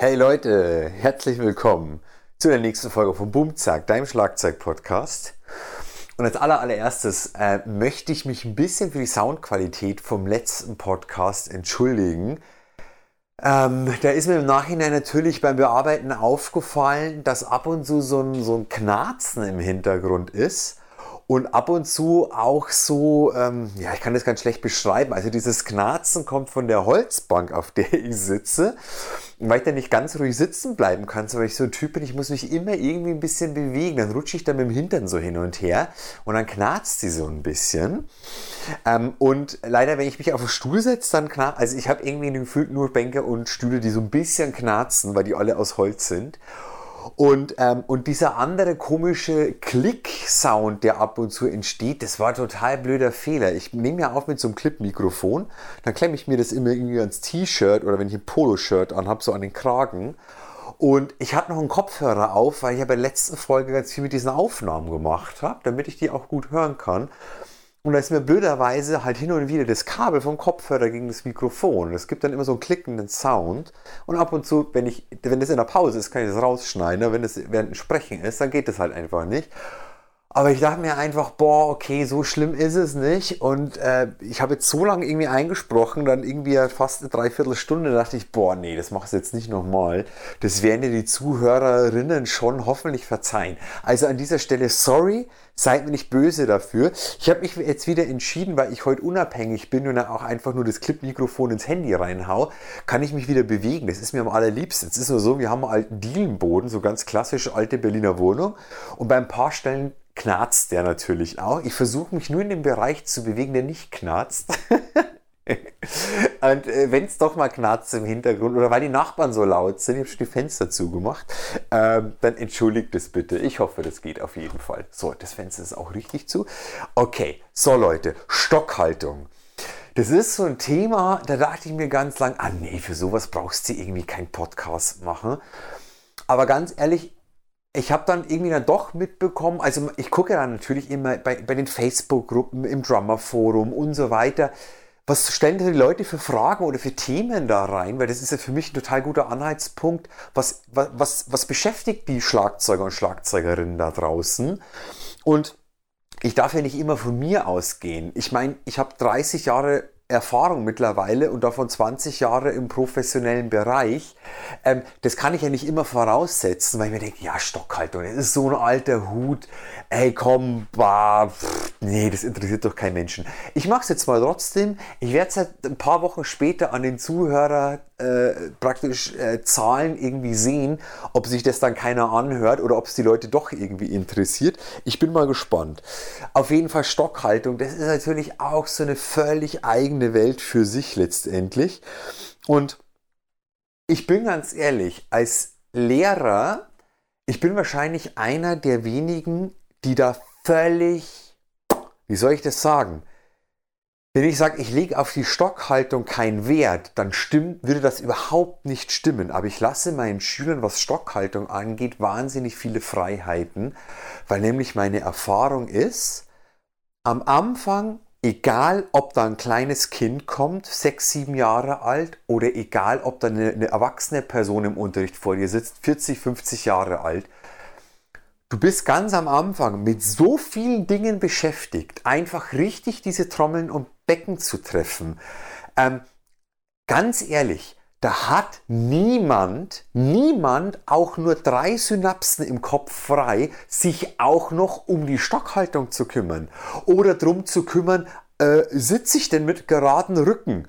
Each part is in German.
Hey Leute, herzlich willkommen zu der nächsten Folge von Boomzack, deinem Schlagzeug-Podcast. Und als allererstes äh, möchte ich mich ein bisschen für die Soundqualität vom letzten Podcast entschuldigen. Ähm, da ist mir im Nachhinein natürlich beim Bearbeiten aufgefallen, dass ab und zu so ein, so ein Knarzen im Hintergrund ist und ab und zu auch so, ähm, ja, ich kann das ganz schlecht beschreiben. Also dieses Knarzen kommt von der Holzbank, auf der ich sitze. Und weil ich da nicht ganz ruhig sitzen bleiben kann, so weil ich so ein Typ bin, ich muss mich immer irgendwie ein bisschen bewegen. Dann rutsche ich da mit dem Hintern so hin und her und dann knarzt sie so ein bisschen. Ähm, und leider, wenn ich mich auf den Stuhl setze, dann knarzt, also ich habe irgendwie gefühlt nur Bänke und Stühle, die so ein bisschen knarzen, weil die alle aus Holz sind. Und, ähm, und dieser andere komische Klick-Sound, der ab und zu entsteht, das war total blöder Fehler. Ich nehme ja auf mit so einem Clip-Mikrofon, dann klemme ich mir das immer irgendwie ans T-Shirt oder wenn ich ein Poloshirt anhabe, so an den Kragen. Und ich hatte noch einen Kopfhörer auf, weil ich ja bei der letzten Folge ganz viel mit diesen Aufnahmen gemacht habe, damit ich die auch gut hören kann. Und da ist mir blöderweise halt hin und wieder das Kabel vom Kopfhörer gegen das Mikrofon. Es gibt dann immer so einen klickenden Sound. Und ab und zu, wenn ich, wenn das in der Pause ist, kann ich das rausschneiden. Wenn das während dem Sprechen ist, dann geht das halt einfach nicht. Aber ich dachte mir einfach, boah, okay, so schlimm ist es nicht. Und äh, ich habe jetzt so lange irgendwie eingesprochen, dann irgendwie fast eine Dreiviertelstunde, dachte ich, boah, nee, das machst du jetzt nicht nochmal. Das werden dir die Zuhörerinnen schon hoffentlich verzeihen. Also an dieser Stelle, sorry, seid mir nicht böse dafür. Ich habe mich jetzt wieder entschieden, weil ich heute unabhängig bin und auch einfach nur das Clip-Mikrofon ins Handy reinhau, kann ich mich wieder bewegen. Das ist mir am allerliebsten. Es ist nur so, wir haben einen alten Dielenboden, so ganz klassisch alte Berliner Wohnung. Und bei ein paar Stellen knarzt der natürlich auch. Ich versuche mich nur in dem Bereich zu bewegen, der nicht knarzt. Und äh, wenn es doch mal knarzt im Hintergrund oder weil die Nachbarn so laut sind, ich habe schon die Fenster zugemacht, ähm, dann entschuldigt es bitte. Ich hoffe, das geht auf jeden Fall. So, das Fenster ist auch richtig zu. Okay, so Leute, Stockhaltung. Das ist so ein Thema, da dachte ich mir ganz lang, ah nee, für sowas brauchst du irgendwie keinen Podcast machen. Aber ganz ehrlich, ich habe dann irgendwie dann doch mitbekommen, also ich gucke dann natürlich immer bei, bei den Facebook-Gruppen, im Drummer-Forum und so weiter, was stellen die Leute für Fragen oder für Themen da rein? Weil das ist ja für mich ein total guter Anhaltspunkt. Was, was, was beschäftigt die Schlagzeuger und Schlagzeugerinnen da draußen? Und ich darf ja nicht immer von mir ausgehen. Ich meine, ich habe 30 Jahre Erfahrung mittlerweile und davon 20 Jahre im professionellen Bereich. Ähm, das kann ich ja nicht immer voraussetzen, weil ich mir denke, ja, Stockhaltung, das ist so ein alter Hut. Ey, komm, bah, pff, nee, das interessiert doch keinen Menschen. Ich mache es jetzt mal trotzdem. Ich werde es halt ein paar Wochen später an den Zuhörer äh, praktisch äh, Zahlen irgendwie sehen, ob sich das dann keiner anhört oder ob es die Leute doch irgendwie interessiert. Ich bin mal gespannt. Auf jeden Fall Stockhaltung, das ist natürlich auch so eine völlig eigene Welt für sich letztendlich. Und ich bin ganz ehrlich, als Lehrer, ich bin wahrscheinlich einer der wenigen, die da völlig, wie soll ich das sagen, wenn ich sage, ich lege auf die Stockhaltung keinen Wert, dann stimmt, würde das überhaupt nicht stimmen. Aber ich lasse meinen Schülern, was Stockhaltung angeht, wahnsinnig viele Freiheiten, weil nämlich meine Erfahrung ist, am Anfang, egal ob da ein kleines Kind kommt, sechs, sieben Jahre alt, oder egal ob da eine, eine erwachsene Person im Unterricht vor dir sitzt, 40, 50 Jahre alt, Du bist ganz am Anfang mit so vielen Dingen beschäftigt, einfach richtig diese Trommeln und Becken zu treffen. Ähm, ganz ehrlich, da hat niemand, niemand auch nur drei Synapsen im Kopf frei, sich auch noch um die Stockhaltung zu kümmern oder darum zu kümmern, äh, sitze ich denn mit geraden Rücken?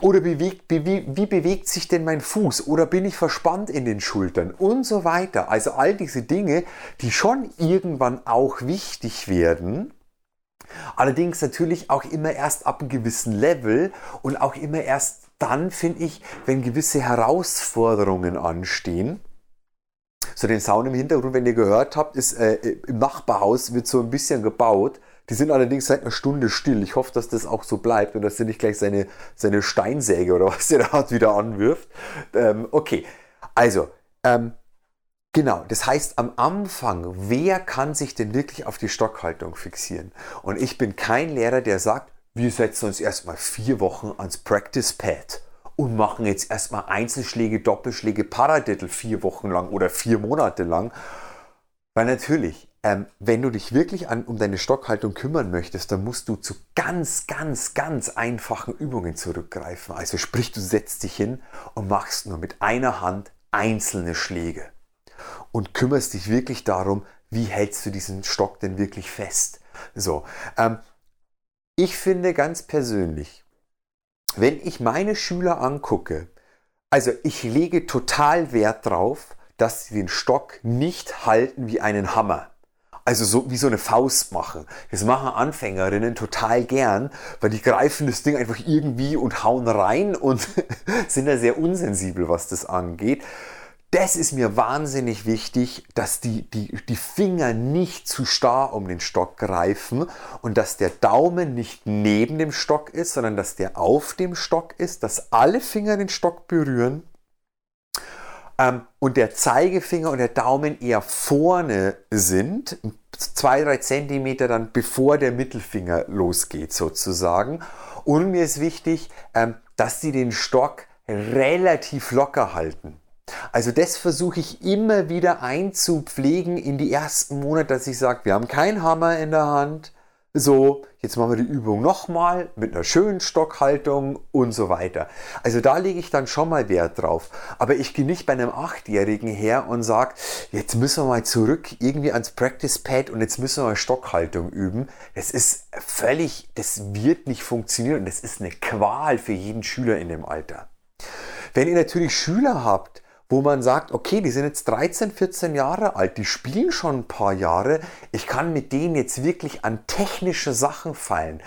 Oder bewegt, wie, wie bewegt sich denn mein Fuß? Oder bin ich verspannt in den Schultern? Und so weiter. Also all diese Dinge, die schon irgendwann auch wichtig werden. Allerdings natürlich auch immer erst ab einem gewissen Level und auch immer erst dann, finde ich, wenn gewisse Herausforderungen anstehen. So den Sound im Hintergrund, wenn ihr gehört habt, ist äh, im Nachbarhaus wird so ein bisschen gebaut. Die sind allerdings seit einer Stunde still. Ich hoffe, dass das auch so bleibt und dass er nicht gleich seine, seine Steinsäge oder was er da hat wieder anwirft. Ähm, okay, also, ähm, genau, das heißt am Anfang, wer kann sich denn wirklich auf die Stockhaltung fixieren? Und ich bin kein Lehrer, der sagt, wir setzen uns erstmal vier Wochen ans Practice Pad und machen jetzt erstmal Einzelschläge, Doppelschläge, Paradiddle vier Wochen lang oder vier Monate lang. Weil natürlich, ähm, wenn du dich wirklich an, um deine Stockhaltung kümmern möchtest, dann musst du zu ganz, ganz, ganz einfachen Übungen zurückgreifen. Also sprich, du setzt dich hin und machst nur mit einer Hand einzelne Schläge und kümmerst dich wirklich darum, wie hältst du diesen Stock denn wirklich fest. So, ähm, ich finde ganz persönlich, wenn ich meine Schüler angucke, also ich lege total Wert drauf, dass sie den Stock nicht halten wie einen Hammer also so wie so eine Faust machen. Das machen Anfängerinnen total gern, weil die greifen das Ding einfach irgendwie und hauen rein und sind da sehr unsensibel, was das angeht. Das ist mir wahnsinnig wichtig, dass die, die, die Finger nicht zu starr um den Stock greifen und dass der Daumen nicht neben dem Stock ist, sondern dass der auf dem Stock ist, dass alle Finger den Stock berühren ähm, und der Zeigefinger und der Daumen eher vorne sind, zwei, drei Zentimeter dann bevor der Mittelfinger losgeht sozusagen. Und mir ist wichtig, ähm, dass sie den Stock relativ locker halten. Also das versuche ich immer wieder einzupflegen in die ersten Monate, dass ich sage, wir haben keinen Hammer in der Hand, so, jetzt machen wir die Übung nochmal mit einer schönen Stockhaltung und so weiter. Also da lege ich dann schon mal Wert drauf. Aber ich gehe nicht bei einem Achtjährigen her und sage, jetzt müssen wir mal zurück irgendwie ans Practice Pad und jetzt müssen wir mal Stockhaltung üben. Das ist völlig, das wird nicht funktionieren und das ist eine Qual für jeden Schüler in dem Alter. Wenn ihr natürlich Schüler habt, wo man sagt, okay, die sind jetzt 13, 14 Jahre alt, die spielen schon ein paar Jahre, ich kann mit denen jetzt wirklich an technische Sachen fallen.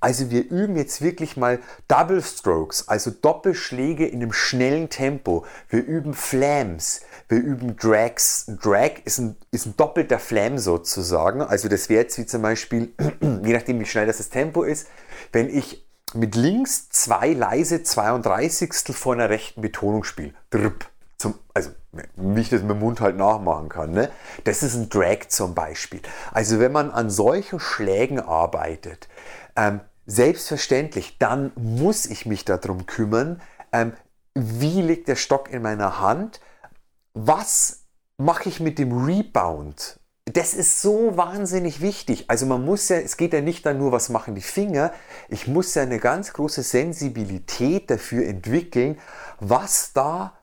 Also wir üben jetzt wirklich mal Double Strokes, also Doppelschläge in einem schnellen Tempo. Wir üben Flams, wir üben Drags. Drag ist ein, ist ein doppelter Flam sozusagen. Also das wäre jetzt wie zum Beispiel, je nachdem wie schnell das, das Tempo ist, wenn ich mit links zwei leise 32 vor einer rechten Betonung spiele. Drp, zum, also nicht, dass man mit Mund halt nachmachen kann. Ne? Das ist ein Drag zum Beispiel. Also wenn man an solchen Schlägen arbeitet, ähm, selbstverständlich, dann muss ich mich darum kümmern, ähm, wie liegt der Stock in meiner Hand, was mache ich mit dem Rebound. Das ist so wahnsinnig wichtig. Also man muss ja, es geht ja nicht dann nur, was machen die Finger. Ich muss ja eine ganz große Sensibilität dafür entwickeln, was da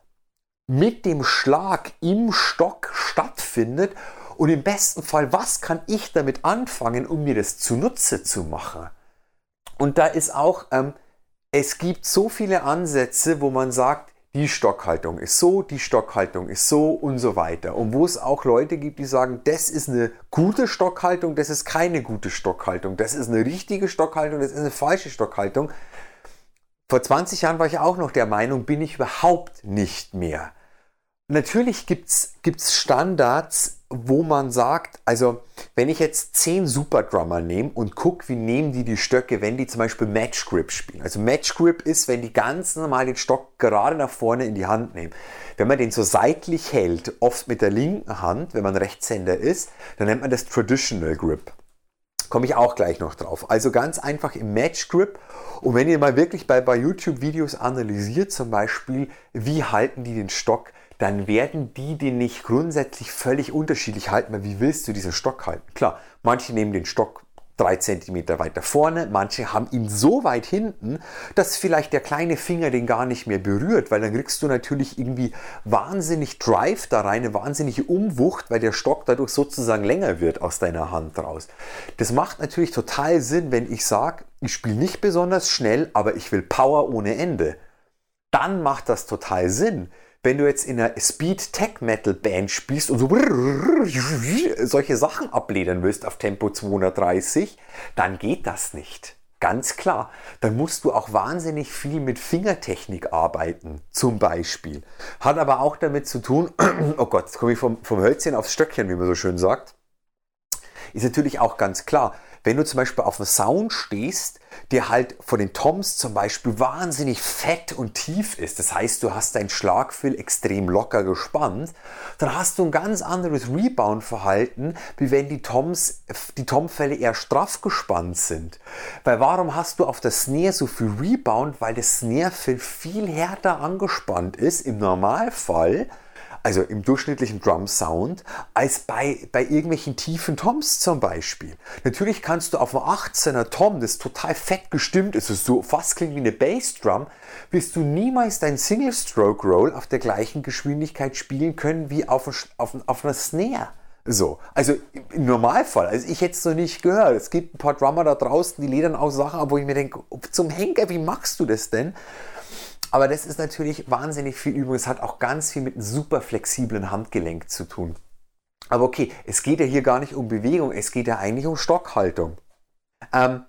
mit dem Schlag im Stock stattfindet und im besten Fall, was kann ich damit anfangen, um mir das zunutze zu machen? Und da ist auch, ähm, es gibt so viele Ansätze, wo man sagt, die Stockhaltung ist so, die Stockhaltung ist so und so weiter. Und wo es auch Leute gibt, die sagen, das ist eine gute Stockhaltung, das ist keine gute Stockhaltung, das ist eine richtige Stockhaltung, das ist eine falsche Stockhaltung. Vor 20 Jahren war ich auch noch der Meinung, bin ich überhaupt nicht mehr. Natürlich gibt es Standards, wo man sagt, also wenn ich jetzt 10 Superdrummer nehme und gucke, wie nehmen die die Stöcke, wenn die zum Beispiel Match Grip spielen. Also Match Grip ist, wenn die ganz normal den Stock gerade nach vorne in die Hand nehmen. Wenn man den so seitlich hält, oft mit der linken Hand, wenn man Rechtshänder ist, dann nennt man das Traditional Grip. Komme ich auch gleich noch drauf. Also ganz einfach im Match Grip. Und wenn ihr mal wirklich bei, bei YouTube-Videos analysiert, zum Beispiel, wie halten die den Stock, dann werden die den nicht grundsätzlich völlig unterschiedlich halten, weil wie willst du diesen Stock halten? Klar, manche nehmen den Stock drei Zentimeter weiter vorne, manche haben ihn so weit hinten, dass vielleicht der kleine Finger den gar nicht mehr berührt, weil dann kriegst du natürlich irgendwie wahnsinnig Drive da rein, eine wahnsinnige Umwucht, weil der Stock dadurch sozusagen länger wird aus deiner Hand raus. Das macht natürlich total Sinn, wenn ich sage, ich spiele nicht besonders schnell, aber ich will Power ohne Ende. Dann macht das total Sinn wenn du jetzt in einer Speed Tech Metal Band spielst und so solche Sachen abledern willst auf Tempo 230, dann geht das nicht. Ganz klar. Dann musst du auch wahnsinnig viel mit Fingertechnik arbeiten, zum Beispiel. Hat aber auch damit zu tun, oh Gott, jetzt komme ich vom, vom Hölzchen aufs Stöckchen, wie man so schön sagt. Ist natürlich auch ganz klar, wenn du zum Beispiel auf einen Sound stehst, der halt von den Toms zum Beispiel wahnsinnig fett und tief ist, das heißt, du hast dein Schlagfell extrem locker gespannt, dann hast du ein ganz anderes Rebound-Verhalten, wie wenn die Toms, die Tomfälle eher straff gespannt sind. Weil warum hast du auf der Snare so viel Rebound? Weil das Snarefell viel härter angespannt ist im Normalfall also im durchschnittlichen Drum Sound, als bei, bei irgendwelchen tiefen Toms zum Beispiel. Natürlich kannst du auf einem 18er Tom, das total fett gestimmt ist, das so fast klingt wie eine Bassdrum, wirst du niemals dein Single Stroke Roll auf der gleichen Geschwindigkeit spielen können wie auf, auf, auf einer Snare. So, also im Normalfall, also ich hätte es noch nicht gehört. Es gibt ein paar Drummer da draußen, die ledern auch Sachen, wo ich mir denke, zum Henker, wie machst du das denn? Aber das ist natürlich wahnsinnig viel Übung. Es hat auch ganz viel mit einem super flexiblen Handgelenk zu tun. Aber okay, es geht ja hier gar nicht um Bewegung, es geht ja eigentlich um Stockhaltung. Ähm,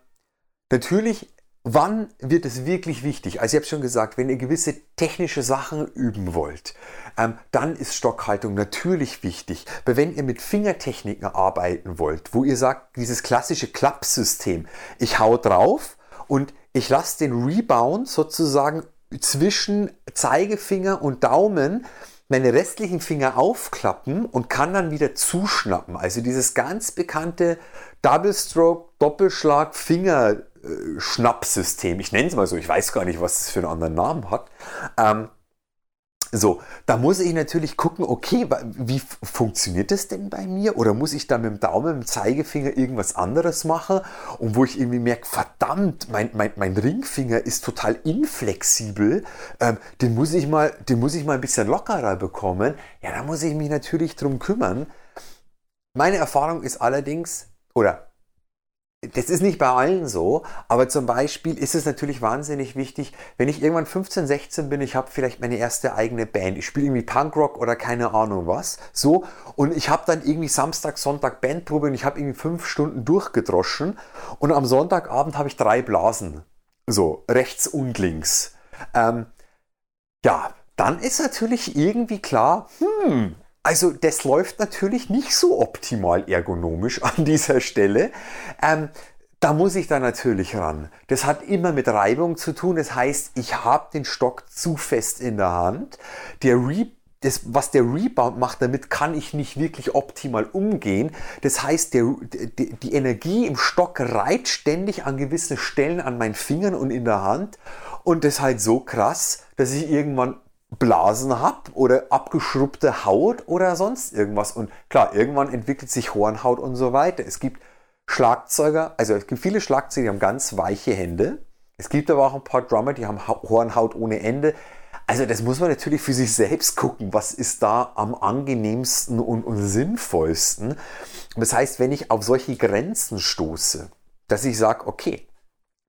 natürlich, wann wird es wirklich wichtig? Also ich habe schon gesagt, wenn ihr gewisse technische Sachen üben wollt, ähm, dann ist Stockhaltung natürlich wichtig. Aber wenn ihr mit Fingertechniken arbeiten wollt, wo ihr sagt, dieses klassische Klappsystem, ich hau drauf und ich lasse den Rebound sozusagen zwischen Zeigefinger und Daumen meine restlichen Finger aufklappen und kann dann wieder zuschnappen. Also dieses ganz bekannte Double Stroke, Doppelschlag, Fingerschnappsystem. Ich nenne es mal so, ich weiß gar nicht, was es für einen anderen Namen hat. Ähm, so, da muss ich natürlich gucken, okay, wie funktioniert das denn bei mir? Oder muss ich da mit dem Daumen, mit dem Zeigefinger irgendwas anderes machen? Und wo ich irgendwie merke, verdammt, mein, mein, mein Ringfinger ist total inflexibel, ähm, den, muss ich mal, den muss ich mal ein bisschen lockerer bekommen. Ja, da muss ich mich natürlich drum kümmern. Meine Erfahrung ist allerdings, oder das ist nicht bei allen so, aber zum Beispiel ist es natürlich wahnsinnig wichtig, wenn ich irgendwann 15, 16 bin, ich habe vielleicht meine erste eigene Band, ich spiele irgendwie Punkrock oder keine Ahnung was, so, und ich habe dann irgendwie Samstag, Sonntag Bandprobe und ich habe irgendwie fünf Stunden durchgedroschen. Und am Sonntagabend habe ich drei Blasen, so, rechts und links. Ähm, ja, dann ist natürlich irgendwie klar, hm, also das läuft natürlich nicht so optimal ergonomisch an dieser Stelle. Ähm, da muss ich dann natürlich ran. Das hat immer mit Reibung zu tun. Das heißt, ich habe den Stock zu fest in der Hand. Der Re das, was der Rebound macht, damit kann ich nicht wirklich optimal umgehen. Das heißt, der, die, die Energie im Stock reiht ständig an gewissen Stellen an meinen Fingern und in der Hand. Und das ist halt so krass, dass ich irgendwann Blasen habe oder abgeschrubbte Haut oder sonst irgendwas. Und klar, irgendwann entwickelt sich Hornhaut und so weiter. Es gibt Schlagzeuger, also es gibt viele Schlagzeuger, die haben ganz weiche Hände. Es gibt aber auch ein paar Drummer, die haben Hornhaut ohne Ende. Also das muss man natürlich für sich selbst gucken, was ist da am angenehmsten und, und sinnvollsten. Das heißt, wenn ich auf solche Grenzen stoße, dass ich sage, okay,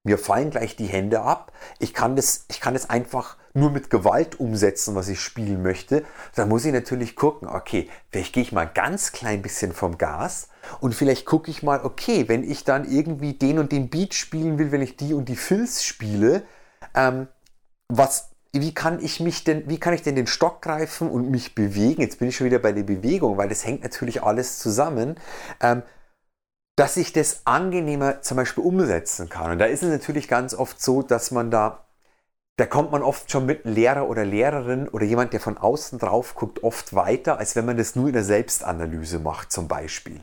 mir fallen gleich die Hände ab, ich kann das, ich kann das einfach nur mit Gewalt umsetzen, was ich spielen möchte, dann muss ich natürlich gucken, okay, vielleicht gehe ich mal ganz klein bisschen vom Gas und vielleicht gucke ich mal, okay, wenn ich dann irgendwie den und den Beat spielen will, wenn ich die und die Fills spiele, ähm, was, wie kann ich mich denn, wie kann ich denn den Stock greifen und mich bewegen? Jetzt bin ich schon wieder bei der Bewegung, weil das hängt natürlich alles zusammen. Ähm, dass ich das angenehmer zum Beispiel umsetzen kann. Und da ist es natürlich ganz oft so, dass man da da kommt man oft schon mit Lehrer oder Lehrerin oder jemand, der von außen drauf guckt, oft weiter, als wenn man das nur in der Selbstanalyse macht zum Beispiel.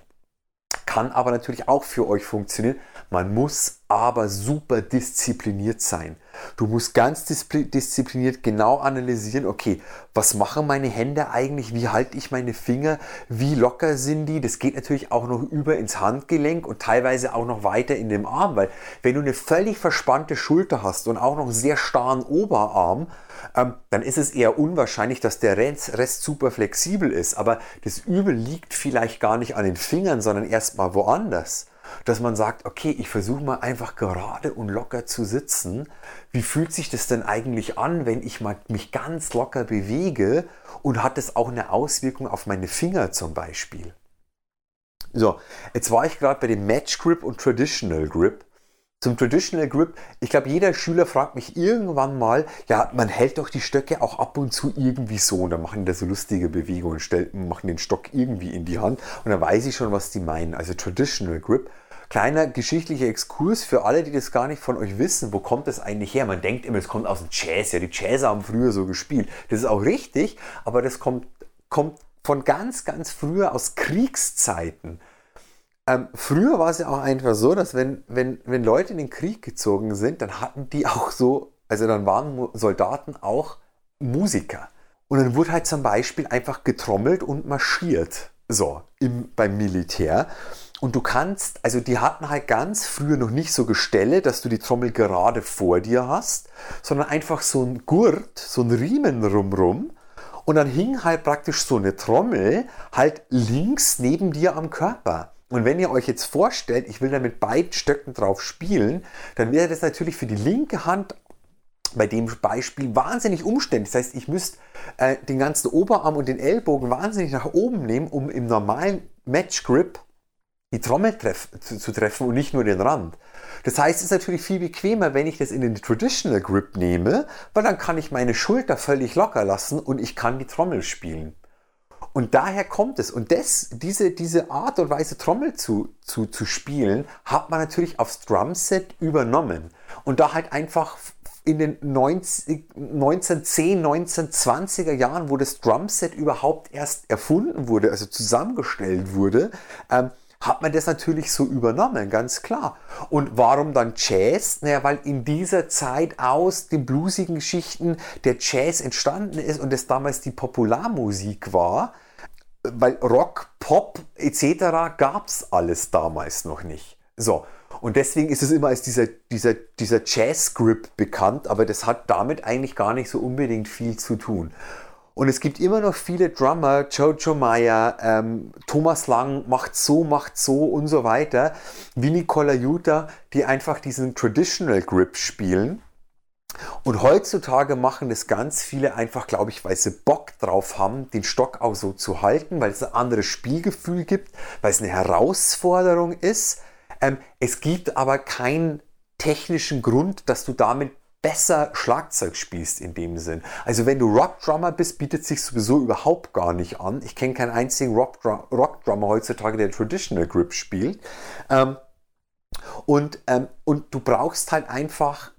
Kann aber natürlich auch für euch funktionieren. Man muss aber super diszipliniert sein. Du musst ganz diszipliniert genau analysieren, okay, was machen meine Hände eigentlich? Wie halte ich meine Finger? Wie locker sind die? Das geht natürlich auch noch über ins Handgelenk und teilweise auch noch weiter in dem Arm, weil wenn du eine völlig verspannte Schulter hast und auch noch einen sehr starren Oberarm, ähm, dann ist es eher unwahrscheinlich, dass der Rest, Rest super flexibel ist. Aber das Übel liegt vielleicht gar nicht an den Fingern, sondern erstmal woanders dass man sagt, okay, ich versuche mal einfach gerade und locker zu sitzen. Wie fühlt sich das denn eigentlich an, wenn ich mal mich ganz locker bewege und hat das auch eine Auswirkung auf meine Finger zum Beispiel? So, jetzt war ich gerade bei dem Match Grip und Traditional Grip. Zum Traditional Grip. Ich glaube, jeder Schüler fragt mich irgendwann mal, ja, man hält doch die Stöcke auch ab und zu irgendwie so. Und dann machen die so lustige Bewegungen, stellen, machen den Stock irgendwie in die Hand. Und dann weiß ich schon, was die meinen. Also Traditional Grip. Kleiner geschichtlicher Exkurs für alle, die das gar nicht von euch wissen. Wo kommt das eigentlich her? Man denkt immer, es kommt aus dem Jazz. Ja, die Jazzer haben früher so gespielt. Das ist auch richtig, aber das kommt, kommt von ganz, ganz früher aus Kriegszeiten. Ähm, früher war es ja auch einfach so, dass wenn, wenn, wenn Leute in den Krieg gezogen sind, dann hatten die auch so, also dann waren Soldaten auch Musiker. Und dann wurde halt zum Beispiel einfach getrommelt und marschiert. So, im, beim Militär. Und du kannst, also die hatten halt ganz früher noch nicht so Gestelle, dass du die Trommel gerade vor dir hast, sondern einfach so ein Gurt, so ein Riemen rumrum. Und dann hing halt praktisch so eine Trommel halt links neben dir am Körper. Und wenn ihr euch jetzt vorstellt, ich will da mit beiden Stöcken drauf spielen, dann wäre das natürlich für die linke Hand bei dem Beispiel wahnsinnig umständlich. Das heißt, ich müsste äh, den ganzen Oberarm und den Ellbogen wahnsinnig nach oben nehmen, um im normalen Match Grip die Trommel treff zu, zu, treffen und nicht nur den Rand. Das heißt, es ist natürlich viel bequemer, wenn ich das in den Traditional Grip nehme, weil dann kann ich meine Schulter völlig locker lassen und ich kann die Trommel spielen. Und daher kommt es. Und das, diese, diese Art und Weise, Trommel zu, zu, zu spielen, hat man natürlich aufs Drumset übernommen. Und da halt einfach in den 19, 1910, 1920er Jahren, wo das Drumset überhaupt erst erfunden wurde, also zusammengestellt wurde, ähm, hat man das natürlich so übernommen, ganz klar. Und warum dann Jazz? Naja, weil in dieser Zeit aus den bluesigen Geschichten der Jazz entstanden ist und es damals die Popularmusik war weil Rock, Pop etc. gab es alles damals noch nicht. So, und deswegen ist es immer als dieser, dieser, dieser Jazz-Grip bekannt, aber das hat damit eigentlich gar nicht so unbedingt viel zu tun. Und es gibt immer noch viele Drummer, Jojo Meyer, ähm, Thomas Lang macht so, macht so und so weiter, wie Nicola Jutta, die einfach diesen Traditional Grip spielen und heutzutage machen das ganz viele einfach, glaube ich, weil sie Bock drauf haben, den Stock auch so zu halten, weil es ein anderes Spielgefühl gibt, weil es eine Herausforderung ist. Ähm, es gibt aber keinen technischen Grund, dass du damit besser Schlagzeug spielst in dem Sinn. Also wenn du Rockdrummer bist, bietet sich sowieso überhaupt gar nicht an. Ich kenne keinen einzigen Rockdrum Rockdrummer heutzutage, der Traditional Grip spielt. Ähm, und, ähm, und du brauchst halt einfach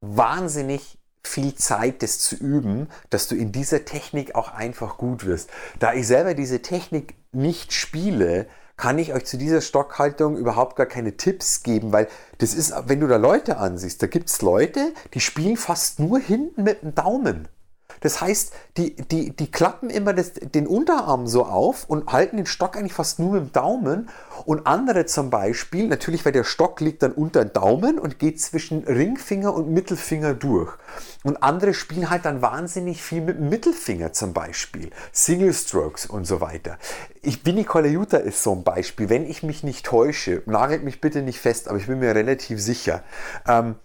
wahnsinnig viel Zeit, das zu üben, dass du in dieser Technik auch einfach gut wirst. Da ich selber diese Technik nicht spiele, kann ich euch zu dieser Stockhaltung überhaupt gar keine Tipps geben, weil das ist, wenn du da Leute ansiehst, da gibt es Leute, die spielen fast nur hinten mit dem Daumen. Das heißt, die, die, die klappen immer das, den Unterarm so auf und halten den Stock eigentlich fast nur mit dem Daumen. Und andere zum Beispiel, natürlich, weil der Stock liegt dann unter dem Daumen und geht zwischen Ringfinger und Mittelfinger durch. Und andere spielen halt dann wahnsinnig viel mit dem Mittelfinger zum Beispiel. Single Strokes und so weiter. Ich, Vinny Colaiuta ist so ein Beispiel. Wenn ich mich nicht täusche, nagelt mich bitte nicht fest, aber ich bin mir relativ sicher. Ähm,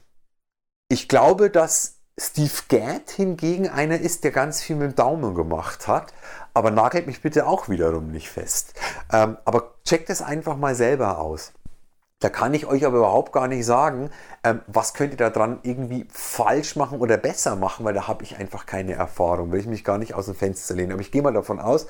ich glaube, dass Steve Gadd hingegen einer ist, der ganz viel mit dem Daumen gemacht hat, aber nagelt mich bitte auch wiederum nicht fest. Ähm, aber checkt es einfach mal selber aus. Da kann ich euch aber überhaupt gar nicht sagen, ähm, was könnt ihr da dran irgendwie falsch machen oder besser machen, weil da habe ich einfach keine Erfahrung, will ich mich gar nicht aus dem Fenster lehnen. Aber ich gehe mal davon aus,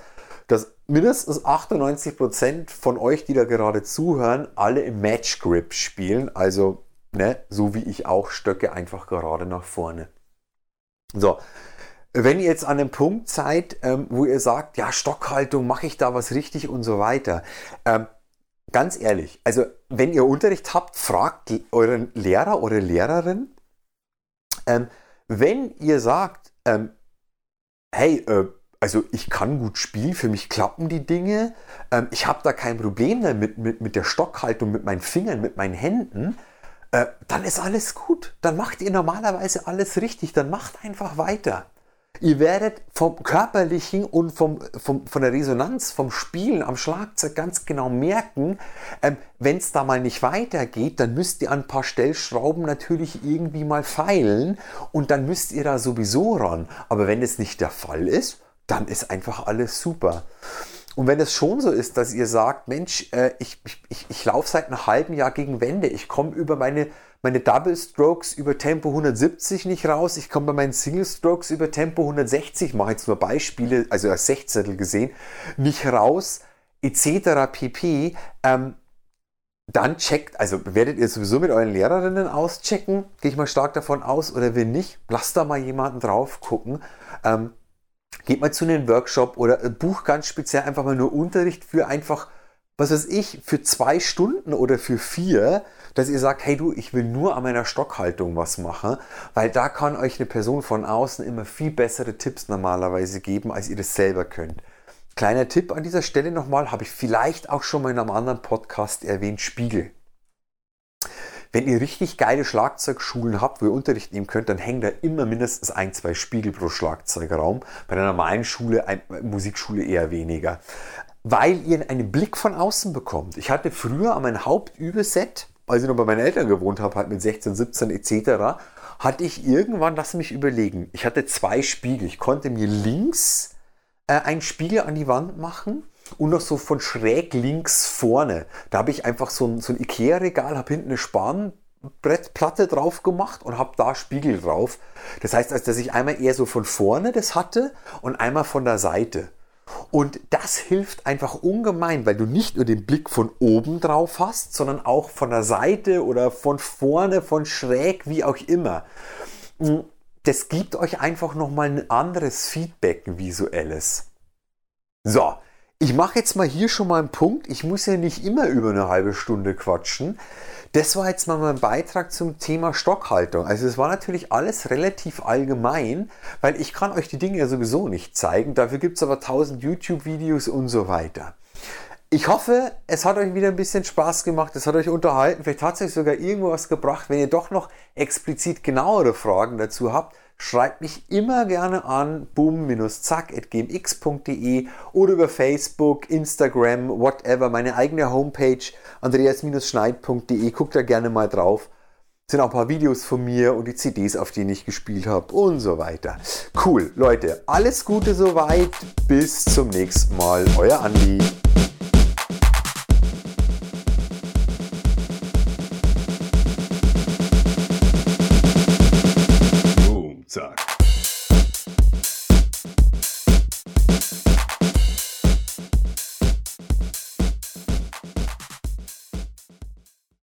dass mindestens 98% von euch, die da gerade zuhören, alle im Match Grip spielen, also ne, so wie ich auch Stöcke einfach gerade nach vorne. So, wenn ihr jetzt an dem Punkt seid, ähm, wo ihr sagt, ja, Stockhaltung, mache ich da was richtig und so weiter. Ähm, ganz ehrlich, also wenn ihr Unterricht habt, fragt euren Lehrer oder Lehrerin. Ähm, wenn ihr sagt, ähm, hey, äh, also ich kann gut spielen, für mich klappen die Dinge, ähm, ich habe da kein Problem damit mit, mit der Stockhaltung, mit meinen Fingern, mit meinen Händen, äh, dann ist alles gut. Dann macht ihr normalerweise alles richtig. Dann macht einfach weiter. Ihr werdet vom körperlichen und vom, vom, von der Resonanz, vom Spielen am Schlagzeug ganz genau merken, ähm, wenn es da mal nicht weitergeht, dann müsst ihr an ein paar Stellschrauben natürlich irgendwie mal feilen und dann müsst ihr da sowieso ran. Aber wenn es nicht der Fall ist, dann ist einfach alles super. Und wenn es schon so ist, dass ihr sagt, Mensch, äh, ich, ich, ich, ich laufe seit einem halben Jahr gegen Wände, ich komme über meine, meine Double Strokes über Tempo 170 nicht raus, ich komme bei meinen Single Strokes über Tempo 160, mache jetzt nur Beispiele, also als Sechzehntel gesehen, nicht raus, etc. pp. Ähm, dann checkt, also werdet ihr sowieso mit euren Lehrerinnen auschecken, gehe ich mal stark davon aus, oder wenn nicht, lasst da mal jemanden drauf gucken. Ähm, geht mal zu einem Workshop oder buch ganz speziell einfach mal nur Unterricht für einfach, was weiß ich, für zwei Stunden oder für vier, dass ihr sagt, hey du, ich will nur an meiner Stockhaltung was machen, weil da kann euch eine Person von außen immer viel bessere Tipps normalerweise geben, als ihr das selber könnt. Kleiner Tipp an dieser Stelle nochmal, habe ich vielleicht auch schon mal in einem anderen Podcast erwähnt, Spiegel. Wenn ihr richtig geile Schlagzeugschulen habt, wo ihr Unterricht nehmen könnt, dann hängen da immer mindestens ein, zwei Spiegel pro Schlagzeugraum. Bei einer normalen Schule, ein, Musikschule eher weniger. Weil ihr einen Blick von außen bekommt. Ich hatte früher an meinem Hauptübeset, als ich noch bei meinen Eltern gewohnt habe, halt mit 16, 17 etc., hatte ich irgendwann, lass mich überlegen, ich hatte zwei Spiegel. Ich konnte mir links äh, einen Spiegel an die Wand machen und noch so von schräg links vorne. Da habe ich einfach so ein, so ein Ikea-Regal, habe hinten eine Spanbrettplatte drauf gemacht und habe da Spiegel drauf. Das heißt, als dass ich einmal eher so von vorne das hatte und einmal von der Seite. Und das hilft einfach ungemein, weil du nicht nur den Blick von oben drauf hast, sondern auch von der Seite oder von vorne, von schräg, wie auch immer das gibt euch einfach nochmal ein anderes Feedback, ein visuelles. So, ich mache jetzt mal hier schon mal einen Punkt. Ich muss ja nicht immer über eine halbe Stunde quatschen. Das war jetzt mal mein Beitrag zum Thema Stockhaltung. Also es war natürlich alles relativ allgemein, weil ich kann euch die Dinge ja sowieso nicht zeigen. Dafür gibt es aber tausend YouTube-Videos und so weiter. Ich hoffe, es hat euch wieder ein bisschen Spaß gemacht, es hat euch unterhalten, vielleicht hat es euch sogar irgendwo was gebracht. Wenn ihr doch noch explizit genauere Fragen dazu habt, schreibt mich immer gerne an boom-zack.gmx.de oder über Facebook, Instagram, whatever, meine eigene Homepage andreas-schneid.de. Guckt da gerne mal drauf. Sind auch ein paar Videos von mir und die CDs, auf denen ich gespielt habe und so weiter. Cool, Leute, alles Gute soweit. Bis zum nächsten Mal. Euer Andi.